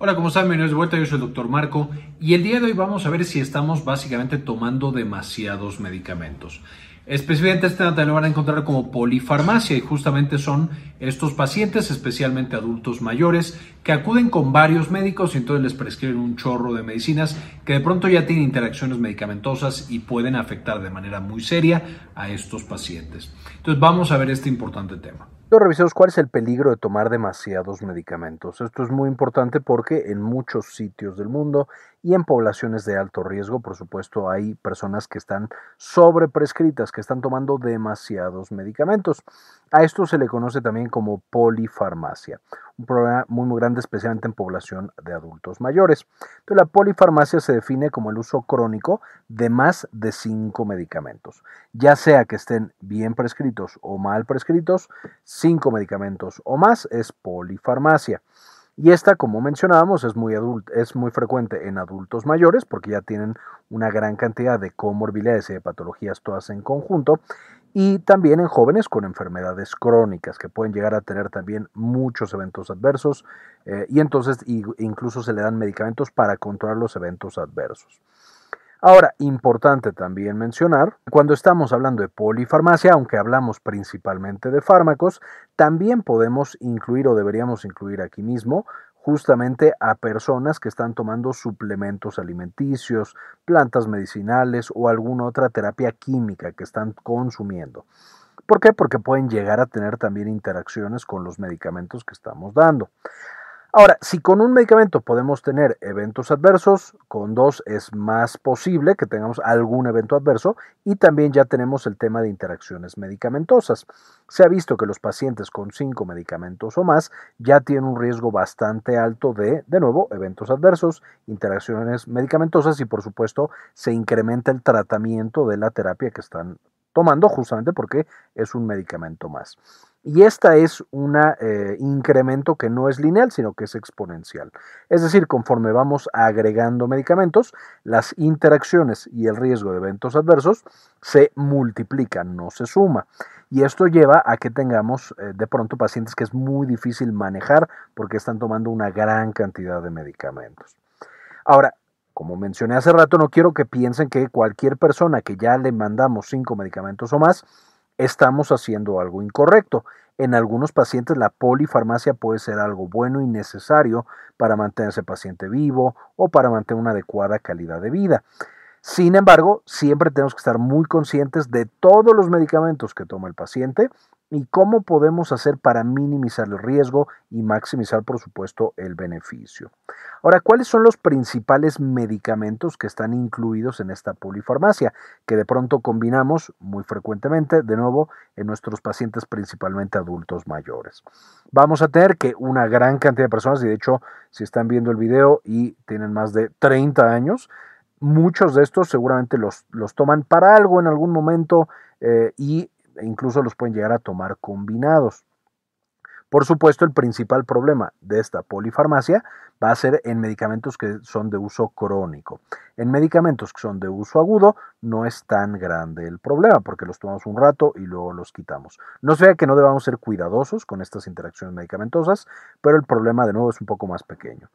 Hola, ¿cómo están? Bienvenidos de vuelta, yo soy el doctor Marco y el día de hoy vamos a ver si estamos básicamente tomando demasiados medicamentos. Específicamente este lo van a encontrar como polifarmacia y justamente son estos pacientes, especialmente adultos mayores, que acuden con varios médicos y entonces les prescriben un chorro de medicinas que de pronto ya tienen interacciones medicamentosas y pueden afectar de manera muy seria a estos pacientes. Entonces vamos a ver este importante tema. Revisemos cuál es el peligro de tomar demasiados medicamentos. Esto es muy importante porque en muchos sitios del mundo y en poblaciones de alto riesgo, por supuesto, hay personas que están sobreprescritas, que están tomando demasiados medicamentos. A esto se le conoce también como polifarmacia, un problema muy, muy grande especialmente en población de adultos mayores. Entonces, la polifarmacia se define como el uso crónico de más de cinco medicamentos, ya sea que estén bien prescritos o mal prescritos, cinco medicamentos o más es polifarmacia. Y esta, como mencionábamos, es muy, es muy frecuente en adultos mayores porque ya tienen una gran cantidad de comorbilidades y de patologías todas en conjunto y también en jóvenes con enfermedades crónicas que pueden llegar a tener también muchos eventos adversos eh, y entonces incluso se le dan medicamentos para controlar los eventos adversos. Ahora, importante también mencionar, cuando estamos hablando de polifarmacia, aunque hablamos principalmente de fármacos, también podemos incluir o deberíamos incluir aquí mismo justamente a personas que están tomando suplementos alimenticios, plantas medicinales o alguna otra terapia química que están consumiendo. ¿Por qué? Porque pueden llegar a tener también interacciones con los medicamentos que estamos dando. Ahora, si con un medicamento podemos tener eventos adversos, con dos es más posible que tengamos algún evento adverso y también ya tenemos el tema de interacciones medicamentosas. Se ha visto que los pacientes con cinco medicamentos o más ya tienen un riesgo bastante alto de, de nuevo, eventos adversos, interacciones medicamentosas y por supuesto se incrementa el tratamiento de la terapia que están tomando justamente porque es un medicamento más. Y esta es un eh, incremento que no es lineal, sino que es exponencial. Es decir, conforme vamos agregando medicamentos, las interacciones y el riesgo de eventos adversos se multiplican, no se suma. Y esto lleva a que tengamos eh, de pronto pacientes que es muy difícil manejar porque están tomando una gran cantidad de medicamentos. Ahora, como mencioné hace rato, no quiero que piensen que cualquier persona que ya le mandamos cinco medicamentos o más estamos haciendo algo incorrecto. En algunos pacientes la polifarmacia puede ser algo bueno y necesario para mantener ese paciente vivo o para mantener una adecuada calidad de vida. Sin embargo, siempre tenemos que estar muy conscientes de todos los medicamentos que toma el paciente y cómo podemos hacer para minimizar el riesgo y maximizar, por supuesto, el beneficio. Ahora, ¿cuáles son los principales medicamentos que están incluidos en esta polifarmacia? Que de pronto combinamos muy frecuentemente, de nuevo, en nuestros pacientes, principalmente adultos mayores. Vamos a tener que una gran cantidad de personas, y de hecho, si están viendo el video y tienen más de 30 años, muchos de estos seguramente los, los toman para algo en algún momento eh, y incluso los pueden llegar a tomar combinados. Por supuesto, el principal problema de esta polifarmacia va a ser en medicamentos que son de uso crónico. En medicamentos que son de uso agudo no es tan grande el problema porque los tomamos un rato y luego los quitamos. No se vea que no debamos ser cuidadosos con estas interacciones medicamentosas, pero el problema de nuevo es un poco más pequeño.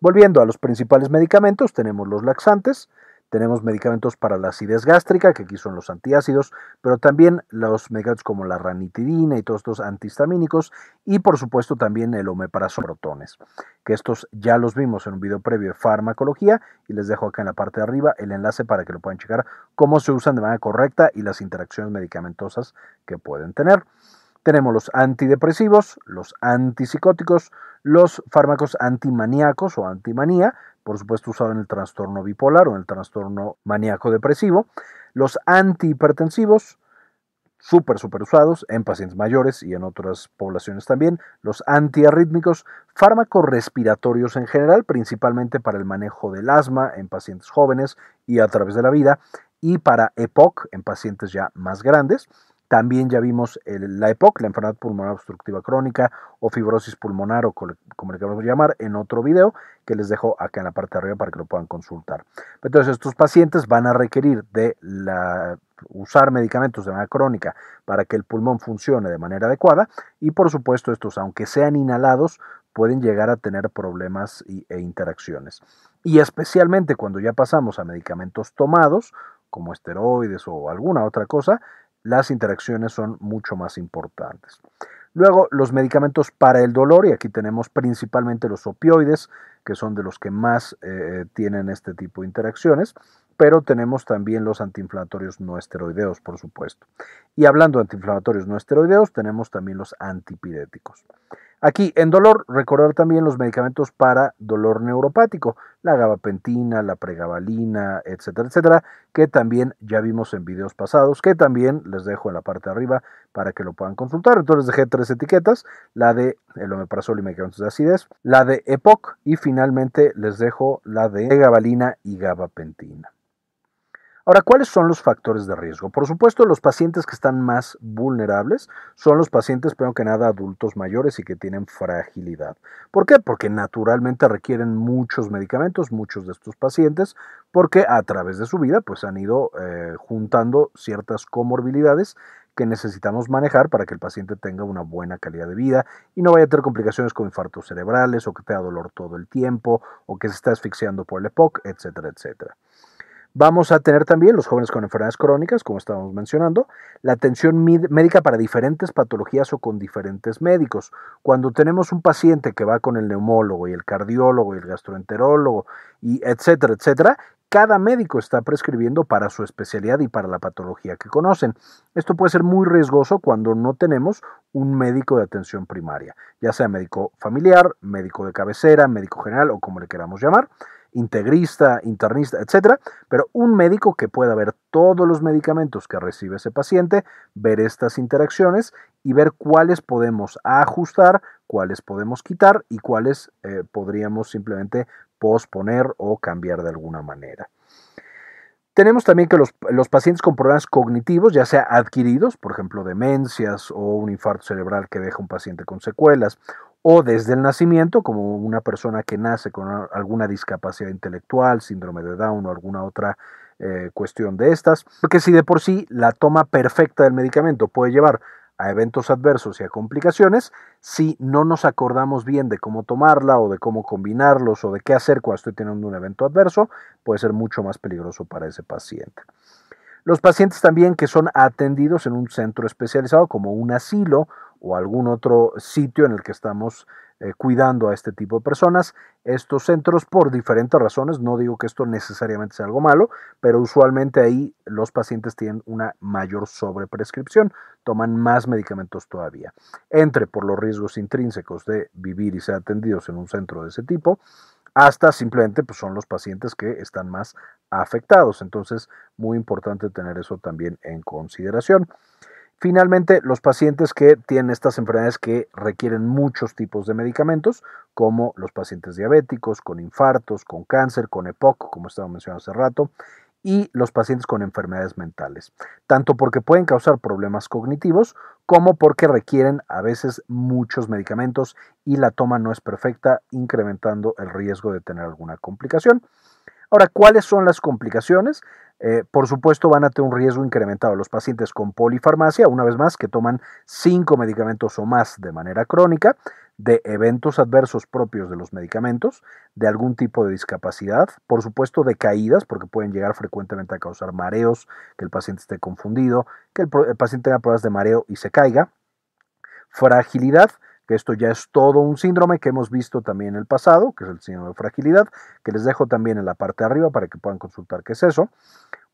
Volviendo a los principales medicamentos, tenemos los laxantes, tenemos medicamentos para la acidez gástrica, que aquí son los antiácidos, pero también los medicamentos como la ranitidina y todos estos antihistamínicos, y por supuesto también el omeprazol protones, que estos ya los vimos en un video previo de farmacología, y les dejo acá en la parte de arriba el enlace para que lo puedan checar cómo se usan de manera correcta y las interacciones medicamentosas que pueden tener. Tenemos los antidepresivos, los antipsicóticos, los fármacos antimaníacos o antimanía, por supuesto usado en el trastorno bipolar o en el trastorno maníaco depresivo, los antihipertensivos, súper, usados en pacientes mayores y en otras poblaciones también, los antiarrítmicos, fármacos respiratorios en general, principalmente para el manejo del asma en pacientes jóvenes y a través de la vida, y para EPOC en pacientes ya más grandes, también ya vimos la EPOC, la enfermedad pulmonar obstructiva crónica o fibrosis pulmonar o como le queramos llamar en otro video que les dejo acá en la parte de arriba para que lo puedan consultar. Entonces estos pacientes van a requerir de usar medicamentos de manera crónica para que el pulmón funcione de manera adecuada y por supuesto estos aunque sean inhalados pueden llegar a tener problemas e interacciones. Y especialmente cuando ya pasamos a medicamentos tomados, como esteroides o alguna otra cosa, las interacciones son mucho más importantes. Luego, los medicamentos para el dolor, y aquí tenemos principalmente los opioides, que son de los que más eh, tienen este tipo de interacciones, pero tenemos también los antiinflamatorios no esteroideos, por supuesto. Y hablando de antiinflamatorios no esteroideos, tenemos también los antipiréticos. Aquí, en dolor, recordar también los medicamentos para dolor neuropático, la gabapentina, la pregabalina, etcétera, etcétera, que también ya vimos en videos pasados, que también les dejo en la parte de arriba para que lo puedan consultar. Entonces dejé tres etiquetas, la de el omeprazol y medicamentos de acidez, la de EPOC y finalmente les dejo la de gabalina y gabapentina. Ahora, ¿cuáles son los factores de riesgo? Por supuesto, los pacientes que están más vulnerables son los pacientes, primero que nada, adultos mayores y que tienen fragilidad. ¿Por qué? Porque naturalmente requieren muchos medicamentos, muchos de estos pacientes, porque a través de su vida pues han ido eh, juntando ciertas comorbilidades que necesitamos manejar para que el paciente tenga una buena calidad de vida y no vaya a tener complicaciones como infartos cerebrales o que tenga dolor todo el tiempo o que se está asfixiando por el EPOC, etcétera, etcétera. Vamos a tener también los jóvenes con enfermedades crónicas, como estábamos mencionando, la atención médica para diferentes patologías o con diferentes médicos. Cuando tenemos un paciente que va con el neumólogo y el cardiólogo y el gastroenterólogo y etcétera, etcétera, cada médico está prescribiendo para su especialidad y para la patología que conocen. Esto puede ser muy riesgoso cuando no tenemos un médico de atención primaria, ya sea médico familiar, médico de cabecera, médico general o como le queramos llamar integrista, internista, etcétera, pero un médico que pueda ver todos los medicamentos que recibe ese paciente, ver estas interacciones y ver cuáles podemos ajustar, cuáles podemos quitar y cuáles eh, podríamos simplemente posponer o cambiar de alguna manera. Tenemos también que los, los, pacientes con problemas cognitivos, ya sea adquiridos, por ejemplo, demencias o un infarto cerebral que deja un paciente con secuelas, o desde el nacimiento, como una persona que nace con alguna discapacidad intelectual, síndrome de Down o alguna otra eh, cuestión de estas, porque si de por sí la toma perfecta del medicamento puede llevar a eventos adversos y a complicaciones, si no nos acordamos bien de cómo tomarla o de cómo combinarlos o de qué hacer cuando estoy teniendo un evento adverso, puede ser mucho más peligroso para ese paciente. Los pacientes también que son atendidos en un centro especializado como un asilo o algún otro sitio en el que estamos eh, cuidando a este tipo de personas. Estos centros, por diferentes razones, no digo que esto necesariamente sea algo malo, pero usualmente ahí los pacientes tienen una mayor sobreprescripción, toman más medicamentos todavía. Entre por los riesgos intrínsecos de vivir y ser atendidos en un centro de ese tipo, hasta simplemente pues, son los pacientes que están más afectados. Entonces, muy importante tener eso también en consideración. Finalmente, los pacientes que tienen estas enfermedades que requieren muchos tipos de medicamentos, como los pacientes diabéticos, con infartos, con cáncer, con EPOC, como estaba mencionando hace rato, y los pacientes con enfermedades mentales, tanto porque pueden causar problemas cognitivos como porque requieren a veces muchos medicamentos y la toma no es perfecta, incrementando el riesgo de tener alguna complicación. Ahora, ¿cuáles son las complicaciones? Eh, por supuesto, van a tener un riesgo incrementado los pacientes con polifarmacia, una vez más, que toman cinco medicamentos o más de manera crónica, de eventos adversos propios de los medicamentos, de algún tipo de discapacidad, por supuesto de caídas, porque pueden llegar frecuentemente a causar mareos, que el paciente esté confundido, que el, el paciente tenga pruebas de mareo y se caiga, fragilidad, que esto ya es todo un síndrome que hemos visto también en el pasado, que es el síndrome de fragilidad, que les dejo también en la parte de arriba para que puedan consultar qué es eso.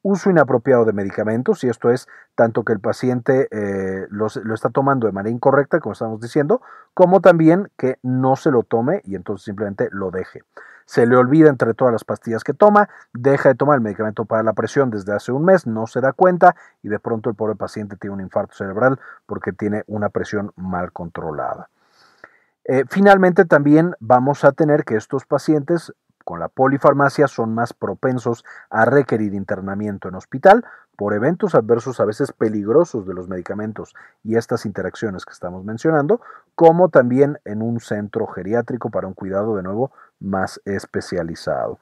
Uso inapropiado de medicamentos, y esto es tanto que el paciente eh, lo está tomando de manera incorrecta, como estamos diciendo, como también que no se lo tome y entonces simplemente lo deje. Se le olvida entre todas las pastillas que toma, deja de tomar el medicamento para la presión desde hace un mes, no se da cuenta y de pronto el pobre paciente tiene un infarto cerebral porque tiene una presión mal controlada. Eh, finalmente, también vamos a tener que estos pacientes con la polifarmacia son más propensos a requerir internamiento en hospital por eventos adversos a veces peligrosos de los medicamentos y estas interacciones que estamos mencionando, como también en un centro geriátrico para un cuidado de nuevo más especializado.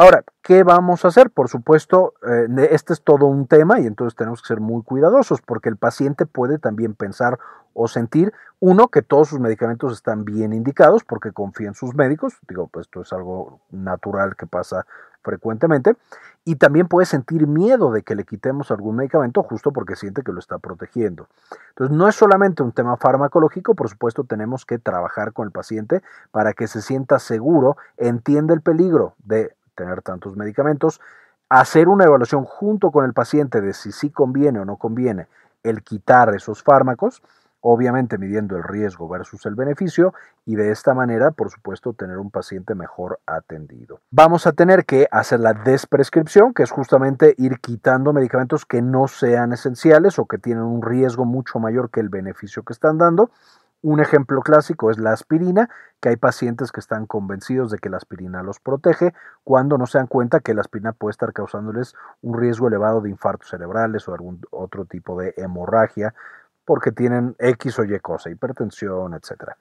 Ahora, ¿qué vamos a hacer? Por supuesto, eh, este es todo un tema y entonces tenemos que ser muy cuidadosos porque el paciente puede también pensar o sentir, uno, que todos sus medicamentos están bien indicados porque confía en sus médicos, digo, pues esto es algo natural que pasa frecuentemente, y también puede sentir miedo de que le quitemos algún medicamento justo porque siente que lo está protegiendo. Entonces, no es solamente un tema farmacológico, por supuesto tenemos que trabajar con el paciente para que se sienta seguro, entienda el peligro de tener tantos medicamentos, hacer una evaluación junto con el paciente de si sí conviene o no conviene el quitar esos fármacos, obviamente midiendo el riesgo versus el beneficio y de esta manera, por supuesto, tener un paciente mejor atendido. Vamos a tener que hacer la desprescripción, que es justamente ir quitando medicamentos que no sean esenciales o que tienen un riesgo mucho mayor que el beneficio que están dando. Un ejemplo clásico es la aspirina, que hay pacientes que están convencidos de que la aspirina los protege cuando no se dan cuenta que la aspirina puede estar causándoles un riesgo elevado de infartos cerebrales o algún otro tipo de hemorragia porque tienen X o Y cosa, hipertensión, etc.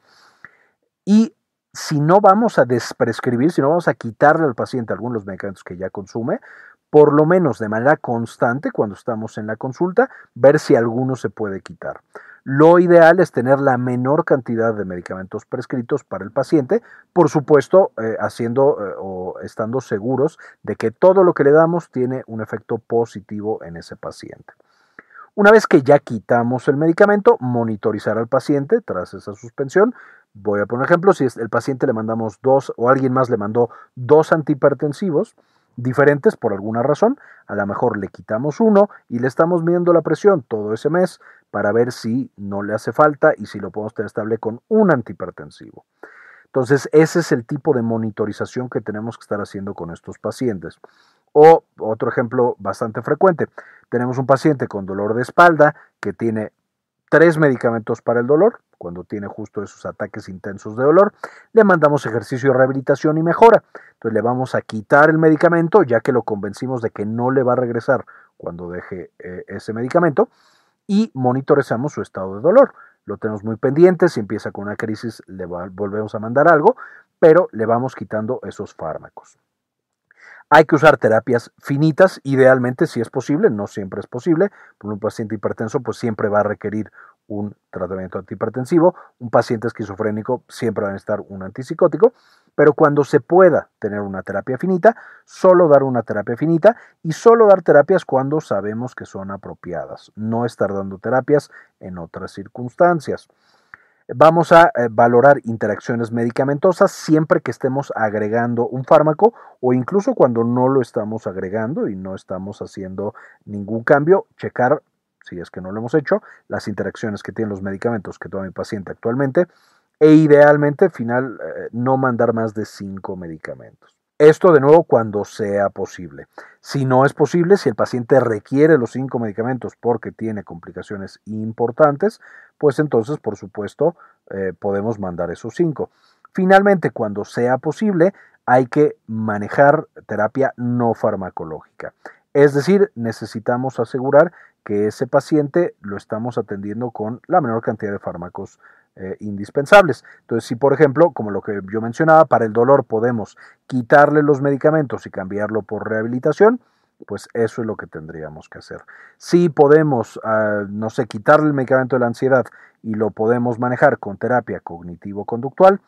Y si no vamos a desprescribir, si no vamos a quitarle al paciente algunos medicamentos que ya consume, por lo menos de manera constante cuando estamos en la consulta, ver si alguno se puede quitar. Lo ideal es tener la menor cantidad de medicamentos prescritos para el paciente, por supuesto, eh, haciendo eh, o estando seguros de que todo lo que le damos tiene un efecto positivo en ese paciente. Una vez que ya quitamos el medicamento, monitorizar al paciente tras esa suspensión. Voy a poner un ejemplo, si el paciente le mandamos dos o alguien más le mandó dos antihipertensivos, diferentes por alguna razón, a lo mejor le quitamos uno y le estamos midiendo la presión todo ese mes para ver si no le hace falta y si lo podemos tener estable con un antihipertensivo. Entonces, ese es el tipo de monitorización que tenemos que estar haciendo con estos pacientes. O otro ejemplo bastante frecuente, tenemos un paciente con dolor de espalda que tiene tres medicamentos para el dolor, cuando tiene justo esos ataques intensos de dolor, le mandamos ejercicio de rehabilitación y mejora. Entonces le vamos a quitar el medicamento, ya que lo convencimos de que no le va a regresar cuando deje eh, ese medicamento, y monitorizamos su estado de dolor. Lo tenemos muy pendiente, si empieza con una crisis le volvemos a mandar algo, pero le vamos quitando esos fármacos. Hay que usar terapias finitas, idealmente si es posible, no siempre es posible. Por un paciente hipertenso, pues siempre va a requerir un tratamiento antihipertensivo. Un paciente esquizofrénico siempre va a necesitar un antipsicótico. Pero cuando se pueda tener una terapia finita, solo dar una terapia finita y solo dar terapias cuando sabemos que son apropiadas. No estar dando terapias en otras circunstancias. Vamos a eh, valorar interacciones medicamentosas siempre que estemos agregando un fármaco o incluso cuando no lo estamos agregando y no estamos haciendo ningún cambio, checar, si es que no lo hemos hecho, las interacciones que tienen los medicamentos que toma mi paciente actualmente e idealmente, final, eh, no mandar más de cinco medicamentos. Esto de nuevo cuando sea posible. Si no es posible, si el paciente requiere los cinco medicamentos porque tiene complicaciones importantes, pues entonces, por supuesto, eh, podemos mandar esos cinco. Finalmente, cuando sea posible, hay que manejar terapia no farmacológica. Es decir, necesitamos asegurar que ese paciente lo estamos atendiendo con la menor cantidad de fármacos eh, indispensables. Entonces, si por ejemplo, como lo que yo mencionaba, para el dolor podemos quitarle los medicamentos y cambiarlo por rehabilitación, pues eso es lo que tendríamos que hacer. Si podemos, ah, no sé, quitarle el medicamento de la ansiedad y lo podemos manejar con terapia cognitivo-conductual,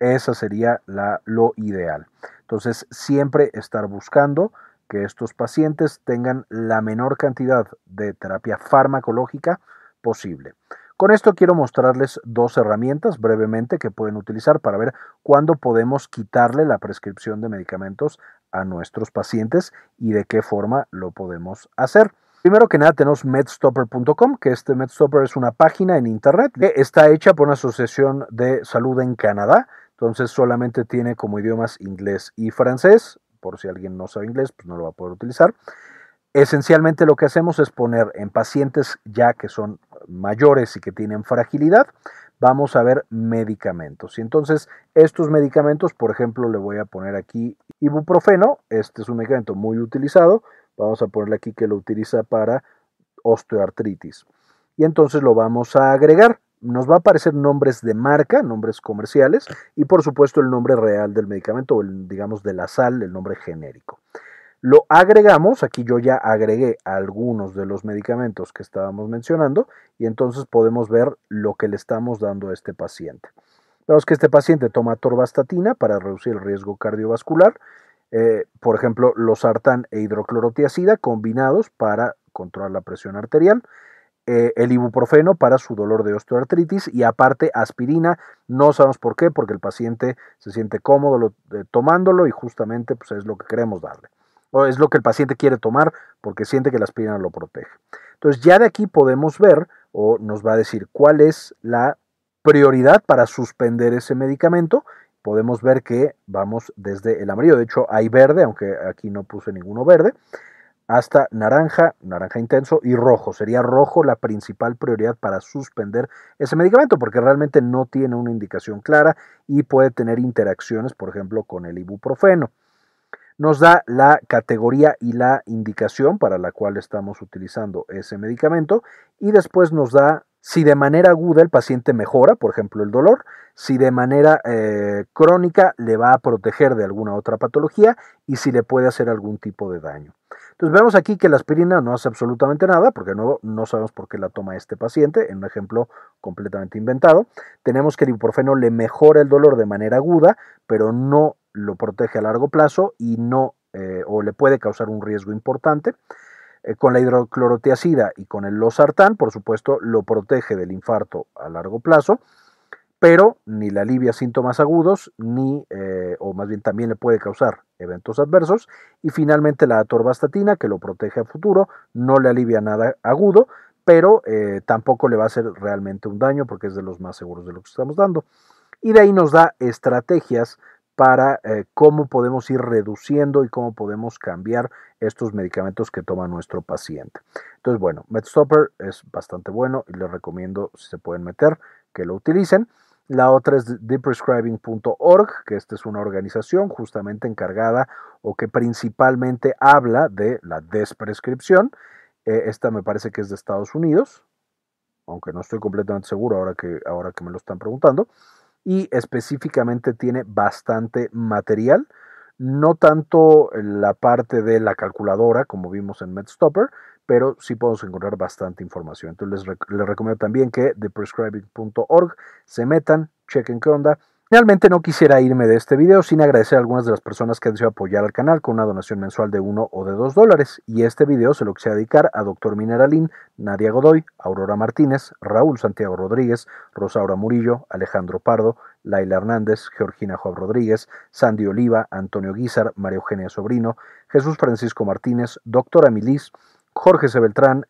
esa sería la, lo ideal. Entonces, siempre estar buscando que estos pacientes tengan la menor cantidad de terapia farmacológica posible. Con esto quiero mostrarles dos herramientas brevemente que pueden utilizar para ver cuándo podemos quitarle la prescripción de medicamentos a nuestros pacientes y de qué forma lo podemos hacer. Primero que nada tenemos medstopper.com, que este Medstopper es una página en internet que está hecha por una asociación de salud en Canadá, entonces solamente tiene como idiomas inglés y francés, por si alguien no sabe inglés, pues no lo va a poder utilizar. Esencialmente lo que hacemos es poner en pacientes ya que son mayores y que tienen fragilidad, vamos a ver medicamentos. Y entonces estos medicamentos, por ejemplo, le voy a poner aquí ibuprofeno, este es un medicamento muy utilizado, vamos a ponerle aquí que lo utiliza para osteoartritis. Y entonces lo vamos a agregar. Nos va a aparecer nombres de marca, nombres comerciales y por supuesto el nombre real del medicamento o digamos de la sal, el nombre genérico. Lo agregamos, aquí yo ya agregué algunos de los medicamentos que estábamos mencionando y entonces podemos ver lo que le estamos dando a este paciente. Vemos que este paciente toma torvastatina para reducir el riesgo cardiovascular, eh, por ejemplo, los sartán e hidroclorotiazida combinados para controlar la presión arterial, eh, el ibuprofeno para su dolor de osteoartritis y aparte aspirina, no sabemos por qué, porque el paciente se siente cómodo eh, tomándolo y justamente pues, es lo que queremos darle o es lo que el paciente quiere tomar porque siente que la aspirina lo protege. Entonces ya de aquí podemos ver o nos va a decir cuál es la prioridad para suspender ese medicamento. Podemos ver que vamos desde el amarillo, de hecho hay verde, aunque aquí no puse ninguno verde, hasta naranja, naranja intenso y rojo. Sería rojo la principal prioridad para suspender ese medicamento porque realmente no tiene una indicación clara y puede tener interacciones, por ejemplo, con el ibuprofeno nos da la categoría y la indicación para la cual estamos utilizando ese medicamento y después nos da si de manera aguda el paciente mejora, por ejemplo el dolor, si de manera eh, crónica le va a proteger de alguna otra patología y si le puede hacer algún tipo de daño. Entonces vemos aquí que la aspirina no hace absolutamente nada, porque nuevo no sabemos por qué la toma este paciente, en un ejemplo completamente inventado. Tenemos que el ibuprofeno le mejora el dolor de manera aguda, pero no lo protege a largo plazo y no eh, o le puede causar un riesgo importante. Eh, con la hidroclorotiazida y con el losartán, por supuesto, lo protege del infarto a largo plazo, pero ni le alivia síntomas agudos, ni, eh, o más bien también le puede causar eventos adversos. Y finalmente la atorvastatina, que lo protege a futuro, no le alivia nada agudo, pero tampoco le va a hacer realmente un daño porque es de los más seguros de lo que estamos dando. Y de ahí nos da estrategias para eh, cómo podemos ir reduciendo y cómo podemos cambiar estos medicamentos que toma nuestro paciente. Entonces, bueno, MedStopper es bastante bueno y les recomiendo, si se pueden meter, que lo utilicen. La otra es theprescribing.org, que esta es una organización justamente encargada o que principalmente habla de la desprescripción. Eh, esta me parece que es de Estados Unidos, aunque no estoy completamente seguro ahora que, ahora que me lo están preguntando y específicamente tiene bastante material, no tanto la parte de la calculadora como vimos en MedStopper, pero sí podemos encontrar bastante información. Entonces les, recomiendo también que theprescribing.org se metan, chequen qué onda Realmente no quisiera irme de este video sin agradecer a algunas de las personas que han decidido apoyar al canal con una donación mensual de 1 o de 2 dólares. Y este video se lo quisiera dedicar a Dr. Mineralín, Nadia Godoy, Aurora Martínez, Raúl Santiago Rodríguez, Rosaura Murillo, Alejandro Pardo, Laila Hernández, Georgina Joab Rodríguez, Sandy Oliva, Antonio Guizar, María Eugenia Sobrino, Jesús Francisco Martínez, Doctora Milis, Jorge C.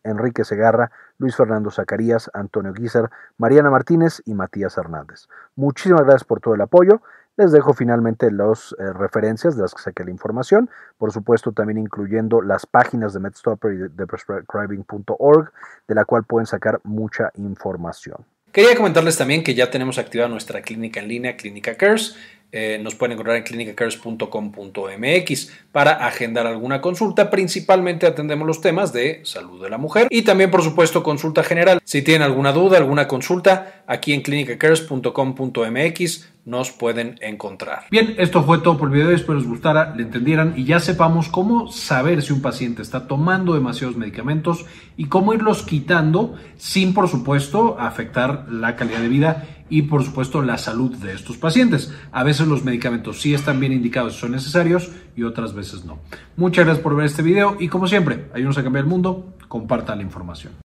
Enrique Segarra, Luis Fernando Zacarías, Antonio Guizar, Mariana Martínez y Matías Hernández. Muchísimas gracias por todo el apoyo. Les dejo finalmente las eh, referencias de las que saqué la información, por supuesto también incluyendo las páginas de MedStopper y de prescribing.org, de la cual pueden sacar mucha información. Quería comentarles también que ya tenemos activada nuestra clínica en línea, Clínica Cares. Eh, nos pueden encontrar en clinicacares.com.mx para agendar alguna consulta. Principalmente atendemos los temas de salud de la mujer y también, por supuesto, consulta general. Si tienen alguna duda, alguna consulta, aquí en clinicacares.com.mx nos pueden encontrar. Bien, esto fue todo por el video. Espero les gustara, le entendieran y ya sepamos cómo saber si un paciente está tomando demasiados medicamentos y cómo irlos quitando sin, por supuesto, afectar la calidad de vida y por supuesto la salud de estos pacientes. A veces los medicamentos sí están bien indicados y son necesarios y otras veces no. Muchas gracias por ver este video y como siempre, ayúdenos a cambiar el mundo, compartan la información.